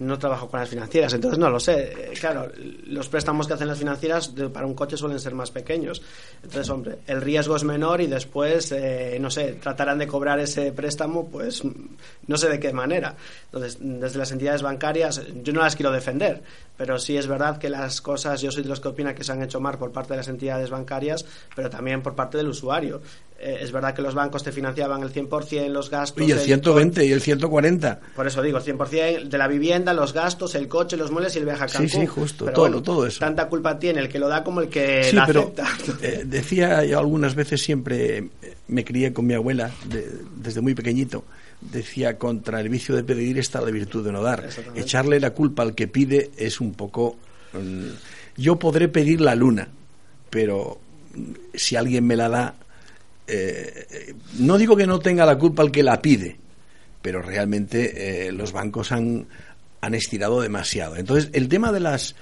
No trabajo con las financieras, entonces no lo sé. Eh, Claro, los préstamos que hacen las financieras de- para un coche suelen ser más pequeños. Entonces, hombre, el riesgo es menor y después, eh, no sé, tratarán de cobrar ese préstamo, pues no sé de qué manera. Entonces, desde las entidades bancarias, yo no las quiero defender, pero sí es verdad que las cosas, yo soy de los que opina que se han hecho mal por parte de las entidades bancarias, pero también por parte del usuario. Eh, es verdad que los bancos te financiaban el 100%, los gastos. Y el el 120 y el 140. por eso digo, el 100% de la vivienda, los gastos, el coche, los muebles y el viaje a Sí, Cancún. sí, justo, Pero todo, bueno, todo eso. Tanta culpa tiene el que lo da como el que Sí, la pero acepta. eh, decía yo algunas veces siempre, me crié con mi abuela de- desde muy pequeñito, decía contra el vicio de pedir está la virtud de no dar. Echarle la culpa al que pide es un poco... mm, yo podré pedir la luna, pero si alguien me la da, eh, no digo que no tenga la culpa el que la pide, pero realmente eh, los bancos han, han estirado demasiado. Entonces, el tema de las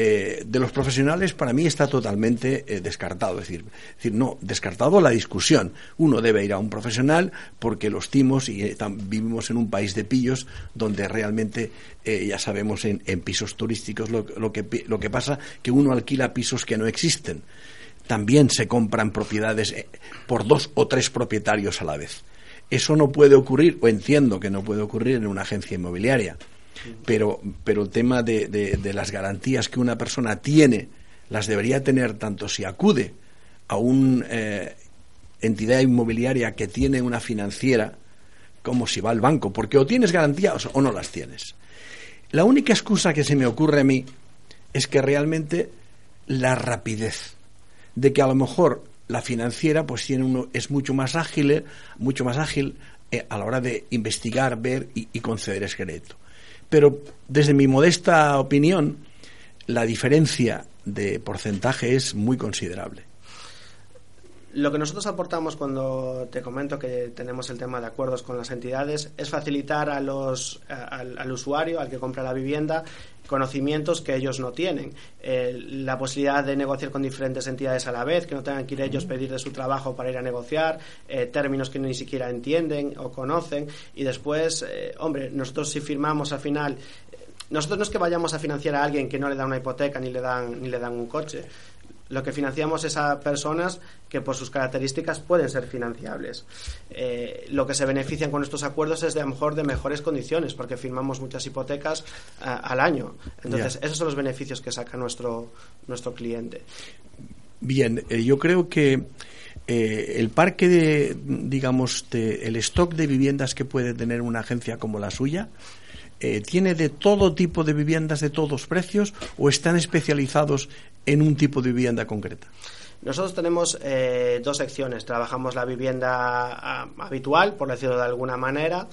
eh, de los profesionales para mí está totalmente eh, descartado. Es decir, decir, no, descartado la discusión. Uno debe ir a un profesional porque los timos y vivimos en un país de pillos donde realmente ya sabemos en, en pisos turísticos lo, lo que, lo que pasa que uno alquila pisos que no existen. También se compran propiedades eh, por dos o tres propietarios a la vez. Eso no puede ocurrir, o entiendo que no puede ocurrir en una agencia inmobiliaria pero, pero el tema de, las garantías que una persona tiene las debería tener tanto si acude a una entidad inmobiliaria que tiene una financiera como si va al banco, porque o tienes garantías o no las tienes. La única excusa que se me ocurre a mí es que realmente la rapidez de que a lo mejor la financiera pues tiene uno es mucho más ágil mucho más ágil eh, a la hora de investigar ver y, conceder ese crédito. Pero desde mi modesta opinión la diferencia de porcentaje es muy considerable Lo que nosotros aportamos cuando te comento que tenemos el tema de acuerdos con las entidades es facilitar a los, a- al, al usuario, al que compra la vivienda, conocimientos que ellos no tienen. Eh, la posibilidad de negociar con diferentes entidades a la vez, que no tengan que ir ellos pedir de su trabajo para ir a negociar, eh, términos que ni siquiera entienden o conocen. Y después, eh, hombre, nosotros si firmamos al final nosotros no es que vayamos a financiar a alguien que no le dan una hipoteca ni le dan ni le dan un coche. Lo que financiamos es a personas que por sus características pueden ser financiables. Eh, lo que se benefician con estos acuerdos es de a lo mejor de mejores condiciones, porque firmamos muchas hipotecas ah, al año. Entonces, esos son los beneficios que saca nuestro, nuestro cliente. Bien, eh, yo creo que eh, el parque de, digamos, de- el stock de viviendas que puede tener una agencia como la suya, eh, ¿tiene de todo tipo de viviendas de todos precios o están especializados en un tipo de vivienda concreta? Nosotros tenemos eh, dos secciones. Trabajamos la vivienda ah, habitual, por decirlo de alguna manera,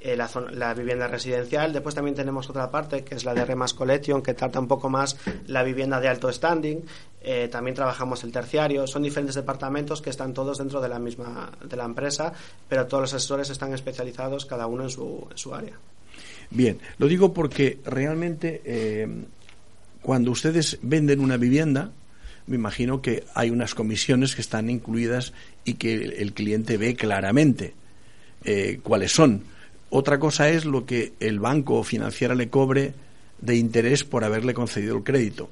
eh, la, zona- la vivienda residencial. Después también tenemos otra parte, que es la de Remas Collection, que trata un poco más la vivienda de alto standing. Eh, también trabajamos el terciario. Son diferentes departamentos que están todos dentro de la misma de la empresa, pero todos los asesores están especializados cada uno en su, en su área. Bien, lo digo porque realmente eh, cuando ustedes venden una vivienda, me imagino que hay unas comisiones que están incluidas y que el cliente ve claramente eh, cuáles son. Otra cosa es lo que el banco o financiera le cobre de interés por haberle concedido el crédito.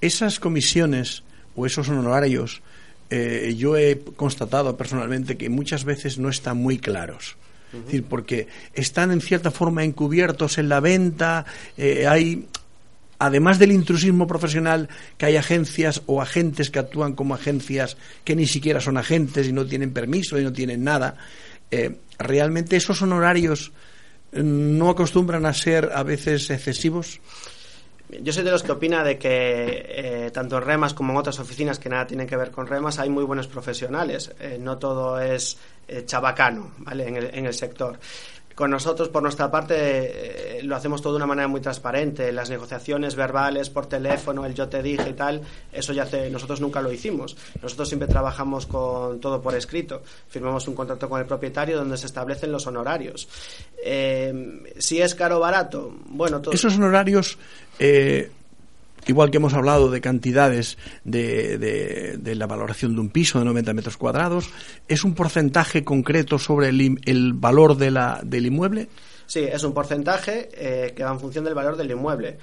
Esas comisiones o esos honorarios, eh, yo he constatado personalmente que muchas veces no están muy claros. Es decir, porque están en cierta forma encubiertos en la venta, eh, hay además del intrusismo profesional, que hay agencias o agentes que actúan como agencias que ni siquiera son agentes y no tienen permiso y no tienen nada, eh, realmente esos honorarios eh, no acostumbran a ser a veces excesivos. Yo soy de los que opina de que eh, tanto en Remas como en otras oficinas que nada tienen que ver con Remas hay muy buenos profesionales. no todo es chabacano ¿vale? en, el, en el sector. Con nosotros, por nuestra parte, eh, lo hacemos todo de una manera muy transparente. Las negociaciones verbales por teléfono, el yo te dije y tal, eso ya nosotros nunca lo hicimos. Nosotros siempre trabajamos con todo por escrito. Firmamos un contrato con el propietario donde se establecen los honorarios. Eh, si es caro o barato, bueno, esos honorarios eh, igual que hemos hablado de cantidades de, de, la valoración de un piso de 90 metros cuadrados, ¿es un porcentaje concreto sobre el, valor del inmueble? Sí, es un porcentaje eh, que va en función del valor del inmueble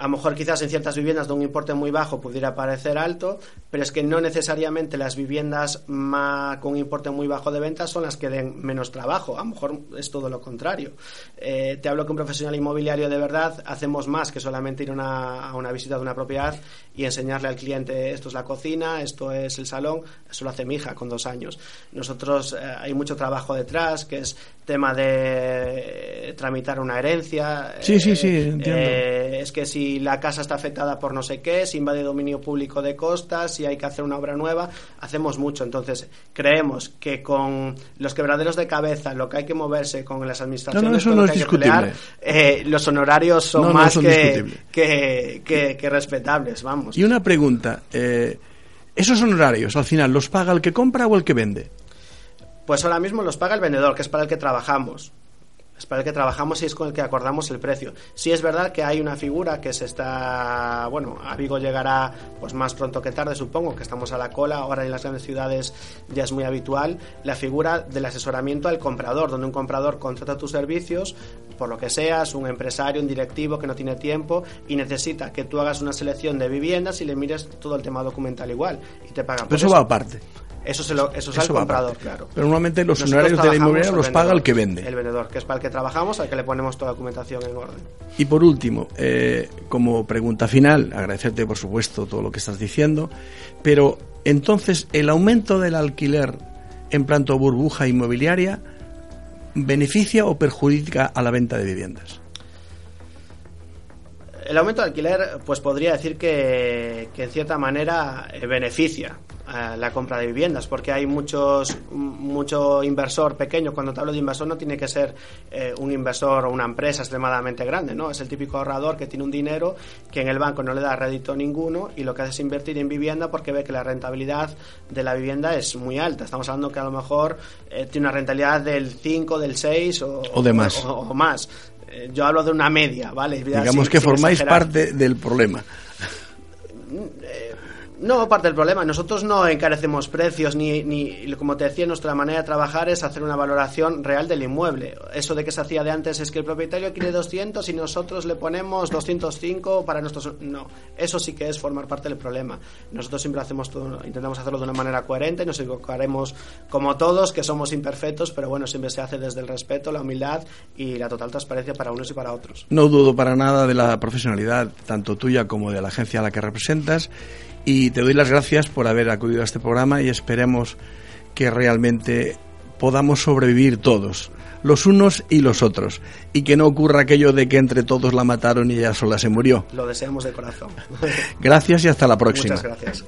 a lo mejor quizás en ciertas viviendas de un importe muy bajo pudiera parecer alto, pero es que no necesariamente las viviendas con un importe muy bajo de ventas son las que den menos trabajo. A lo mejor es todo lo contrario. Eh, te hablo que un profesional inmobiliario de verdad hacemos más que solamente ir a una visita de una propiedad y enseñarle al cliente esto es la cocina, esto es el salón. Eso lo hace mi hija con dos años. Nosotros eh, hay mucho trabajo detrás, que es tema de tramitar una herencia. Sí, sí, sí, entiendo. Eh, es que si la casa está afectada por no sé qué, si invade dominio público de costas, si hay que hacer una obra nueva, hacemos mucho. Entonces, creemos que con los quebraderos de cabeza, lo que hay que moverse con las administraciones, eh, los honorarios son más que, que, respetables, vamos. Y una pregunta, eh, ¿esos honorarios al final los paga el que compra o el que vende? Pues ahora mismo los paga el vendedor, que es para el que trabajamos es para el que trabajamos y es con el que acordamos el precio. Sí es verdad que hay una figura que se está, bueno, a Vigo llegará pues más pronto que tarde, supongo, que estamos a la cola, ahora en las grandes ciudades ya es muy habitual, la figura del asesoramiento al comprador, donde un comprador contrata tus servicios, por lo que seas, un empresario, un directivo que no tiene tiempo y necesita que tú hagas una selección de viviendas y le mires todo el tema documental igual y te pagan. Pero eso, va aparte. Eso, se lo, eso es al comprador, claro. Pero normalmente los honorarios de la inmobiliaria los paga el que vende. El vendedor, que es para el que trabajamos, al que le ponemos toda la documentación en orden. Y por último, eh, como pregunta final, agradecerte por supuesto todo lo que estás diciendo, pero entonces, ¿el aumento del alquiler en planto burbuja inmobiliaria beneficia o perjudica a la venta de viviendas? El aumento del alquiler, pues podría decir que, que en cierta manera eh, beneficia la compra de viviendas, porque hay muchos mucho inversor pequeño. Cuando te hablo de inversor no tiene que ser eh, un inversor o una empresa extremadamente grande, ¿no? Es el típico ahorrador que tiene un dinero que en el banco no le da rédito ninguno y lo que hace es invertir en vivienda porque ve que la rentabilidad de la vivienda es muy alta. Estamos hablando que a lo mejor eh, tiene una rentabilidad del 5, del 6 o, o de más. O, más. Eh, yo hablo de una media, ¿vale? Digamos que formáis parte del problema. No, parte del problema. Nosotros no encarecemos precios ni, ni, como te decía, nuestra manera de trabajar es hacer una valoración real del inmueble. Eso de que se hacía de antes es que el propietario quiere 200 y nosotros le ponemos 205 para nuestros... No, eso sí que es formar parte del problema. Nosotros siempre hacemos todo, intentamos hacerlo de una manera coherente, nos equivocaremos como todos, que somos imperfectos, pero bueno, siempre se hace desde el respeto, la humildad y la total transparencia para unos y para otros. No dudo para nada de la profesionalidad, tanto tuya como de la agencia a la que representas y te doy las gracias por haber acudido a este programa y esperemos que realmente podamos sobrevivir todos, los unos y los otros, y que no ocurra aquello de que entre todos la mataron y ella sola se murió. Lo deseamos de corazón. Gracias y hasta la próxima. Muchas gracias.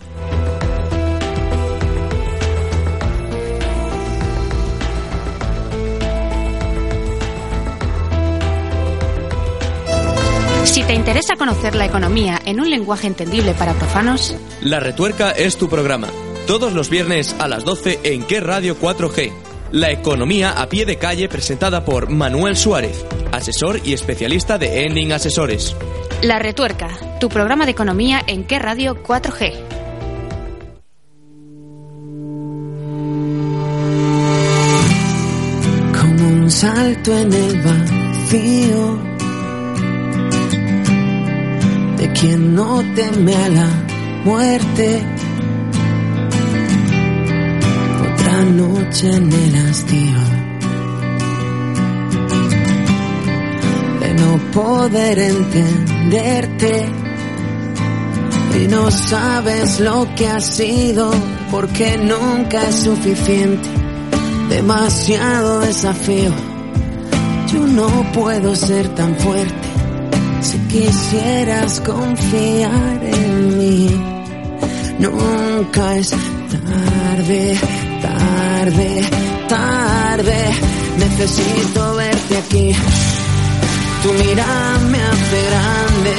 Si te interesa conocer la economía en un lenguaje entendible para profanos, La Retuerca es tu programa. Todos los viernes a las 12 en Qué Radio 4G. La economía a pie de calle presentada por Manuel Suárez, asesor y especialista de Ending Asesores. La Retuerca, tu programa de economía en qué radio 4G. Como un salto en el vacío quien no teme a la muerte. Otra noche en el hastío de no poder entenderte y no sabes lo que ha sido porque nunca es suficiente. Demasiado desafío. Yo no puedo ser tan fuerte quisieras confiar en mí. Nunca es tarde, tarde, tarde. Necesito verte aquí. Tu mirada me hace grande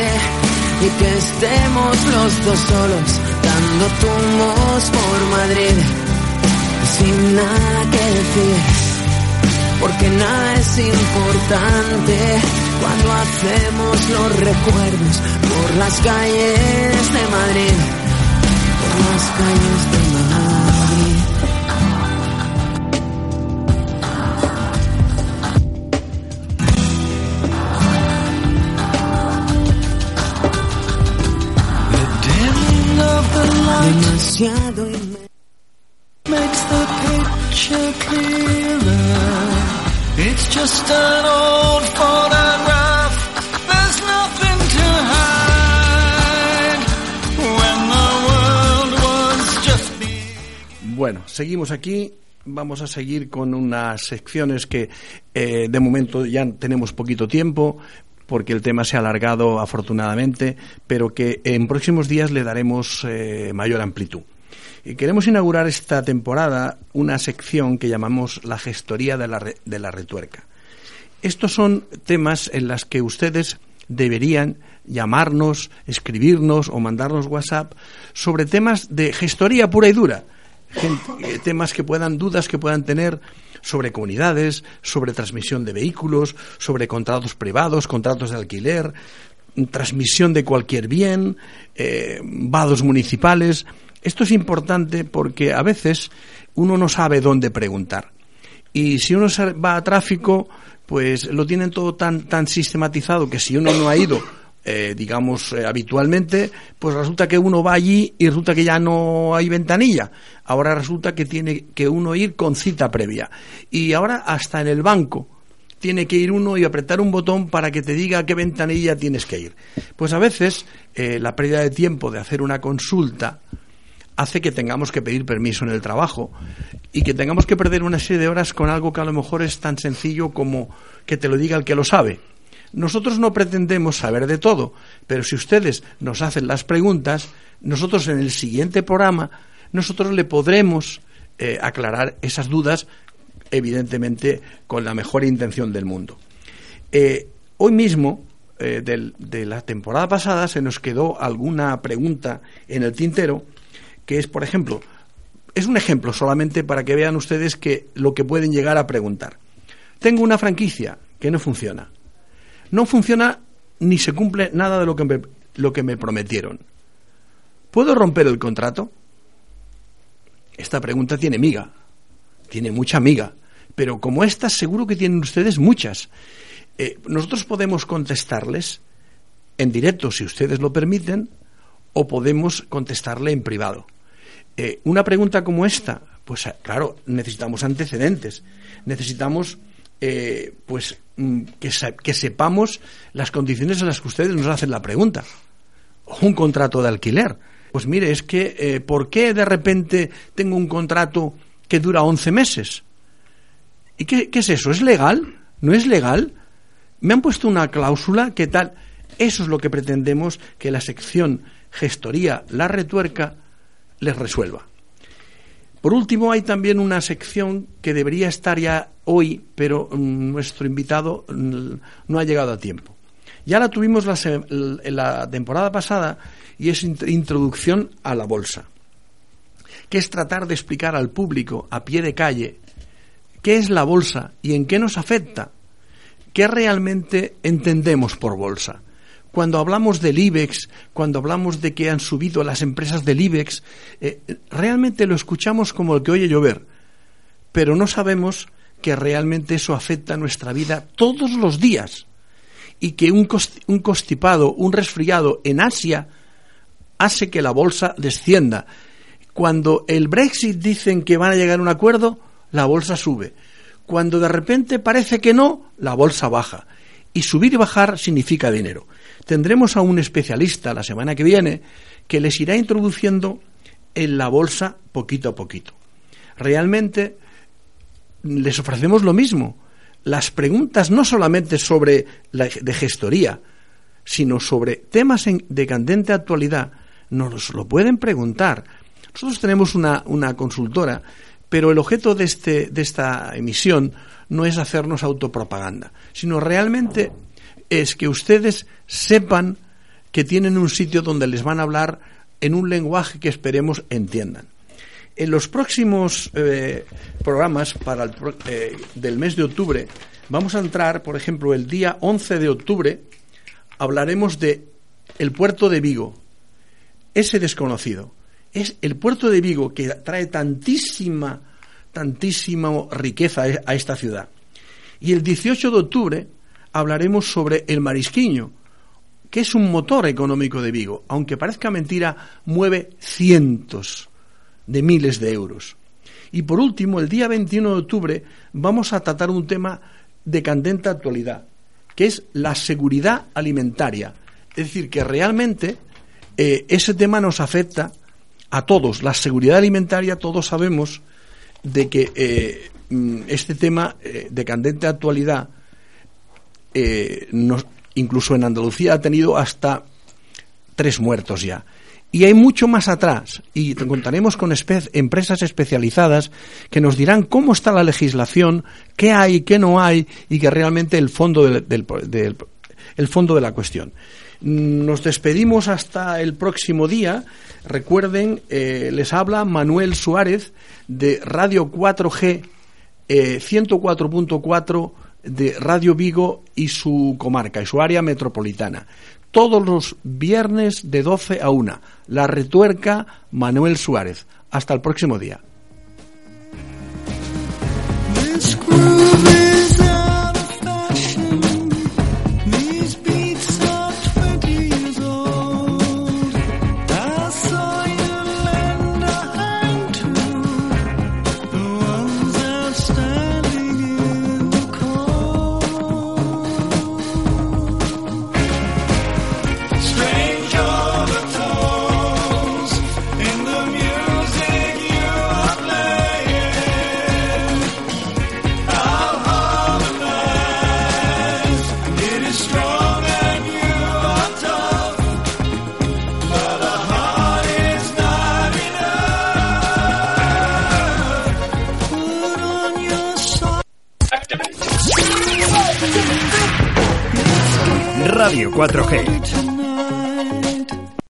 y que estemos los dos solos dando tumbos por Madrid sin nada que decir porque nada es importante cuando hacemos los recuerdos por las calles de Madrid por las calles de Madrid demasiado makes the picture clearer. It's just an old Bueno, seguimos aquí. Vamos a seguir con unas secciones que eh, de momento ya tenemos poquito tiempo porque el tema se ha alargado afortunadamente, pero que en próximos días le daremos eh, mayor amplitud. Y queremos inaugurar esta temporada una sección que llamamos la gestoría de la, re- de la retuerca. Estos son temas en los que ustedes deberían llamarnos, escribirnos o mandarnos WhatsApp sobre temas de gestoría pura y dura. Eh, temas que puedan, dudas que puedan tener sobre comunidades, sobre transmisión de vehículos, sobre contratos privados, contratos de alquiler, transmisión de cualquier bien, eh, vados municipales. Esto es importante porque a veces uno no sabe dónde preguntar. Y si uno va a tráfico, pues lo tienen todo tan, tan sistematizado que si uno no ha ido, eh, digamos, eh, habitualmente, pues resulta que uno va allí y resulta que ya no hay ventanilla. Ahora resulta que tiene que uno ir con cita previa. Y ahora hasta en el banco tiene que ir uno y apretar un botón para que te diga a qué ventanilla tienes que ir. Pues a veces eh, la pérdida de tiempo de hacer una consulta hace que tengamos que pedir permiso en el trabajo y que tengamos que perder una serie de horas con algo que a lo mejor es tan sencillo como que te lo diga el que lo sabe. Nosotros no pretendemos saber de todo, pero si ustedes nos hacen las preguntas, nosotros en el siguiente programa, nosotros le podremos eh, aclarar esas dudas, evidentemente con la mejor intención del mundo. Eh, hoy mismo, eh, de la temporada pasada, se nos quedó alguna pregunta en el tintero, que es, por ejemplo, es un ejemplo solamente para que vean ustedes que lo que pueden llegar a preguntar. Tengo una franquicia que no funciona. No funciona ni se cumple nada de lo que me, lo que me prometieron. ¿Puedo romper el contrato? Esta pregunta tiene miga, tiene mucha miga, pero como estas seguro que tienen ustedes muchas. Eh, nosotros podemos contestarles en directo, si ustedes lo permiten, o podemos contestarle en privado. Eh, una pregunta como esta, pues claro, necesitamos antecedentes, necesitamos eh, pues mm, que, sepamos las condiciones en las que ustedes nos hacen la pregunta. Un contrato de alquiler. Pues mire, es que eh, ¿por qué de repente tengo un contrato que dura 11 meses? ¿Y qué, qué es eso? ¿Es legal? ¿No es legal? Me han puesto una cláusula que tal. Eso es lo que pretendemos que la sección gestoría La Retuerca les resuelva. Por último, hay también una sección que debería estar ya hoy, pero mm, nuestro invitado mm, no ha llegado a tiempo. Ya la tuvimos la, la temporada pasada y es int- introducción a la bolsa, que es tratar de explicar al público a pie de calle qué es la bolsa y en qué nos afecta. ¿Qué realmente entendemos por bolsa? Cuando hablamos del IBEX, cuando hablamos de que han subido las empresas del IBEX, eh, realmente lo escuchamos como el que oye llover, pero no sabemos que realmente eso afecta a nuestra vida todos los días y que un, un constipado, un resfriado en Asia hace que la bolsa descienda. Cuando el Brexit dicen que van a llegar a un acuerdo, la bolsa sube. Cuando de repente parece que no, la bolsa baja. Y subir y bajar significa dinero. Tendremos a un especialista la semana que viene que les irá introduciendo en la bolsa poquito a poquito. Realmente les ofrecemos lo mismo. Las preguntas no solamente sobre la de gestoría, sino sobre temas de candente actualidad, nos lo pueden preguntar. Nosotros tenemos una, una consultora, pero el objeto de, este, de esta emisión no es hacernos autopropaganda, sino realmente es que ustedes sepan que tienen un sitio donde les van a hablar en un lenguaje que esperemos entiendan. En los próximos eh, programas para el, eh, del mes de octubre vamos a entrar, por ejemplo, el día 11 de octubre hablaremos de el puerto de Vigo, ese desconocido. Es el puerto de Vigo que trae tantísima, tantísima riqueza a esta ciudad. Y el 18 de octubre hablaremos sobre el marisquiño, que es un motor económico de Vigo. Aunque parezca mentira, mueve cientos de miles de euros. Y por último, el día 21 de octubre vamos a tratar un tema de candente actualidad, que es la seguridad alimentaria. Es decir, que realmente eh, ese tema nos afecta a todos. La seguridad alimentaria, todos sabemos de que eh, mm, este tema eh, de candente actualidad eh, incluso en Andalucía ha tenido hasta tres muertos ya. Y hay mucho más atrás, y contaremos con empresas especializadas que nos dirán cómo está la legislación, qué hay, qué no hay, y que realmente el fondo, del, el fondo de la cuestión. Nos despedimos hasta el próximo día. Recuerden, eh, les habla Manuel Suárez de Radio 4G 104.4 eh, de Radio Vigo y su comarca y su área metropolitana. Todos los viernes de 12 a 1. La retuerca Manuel Suárez. Hasta el próximo día. Radio 4G.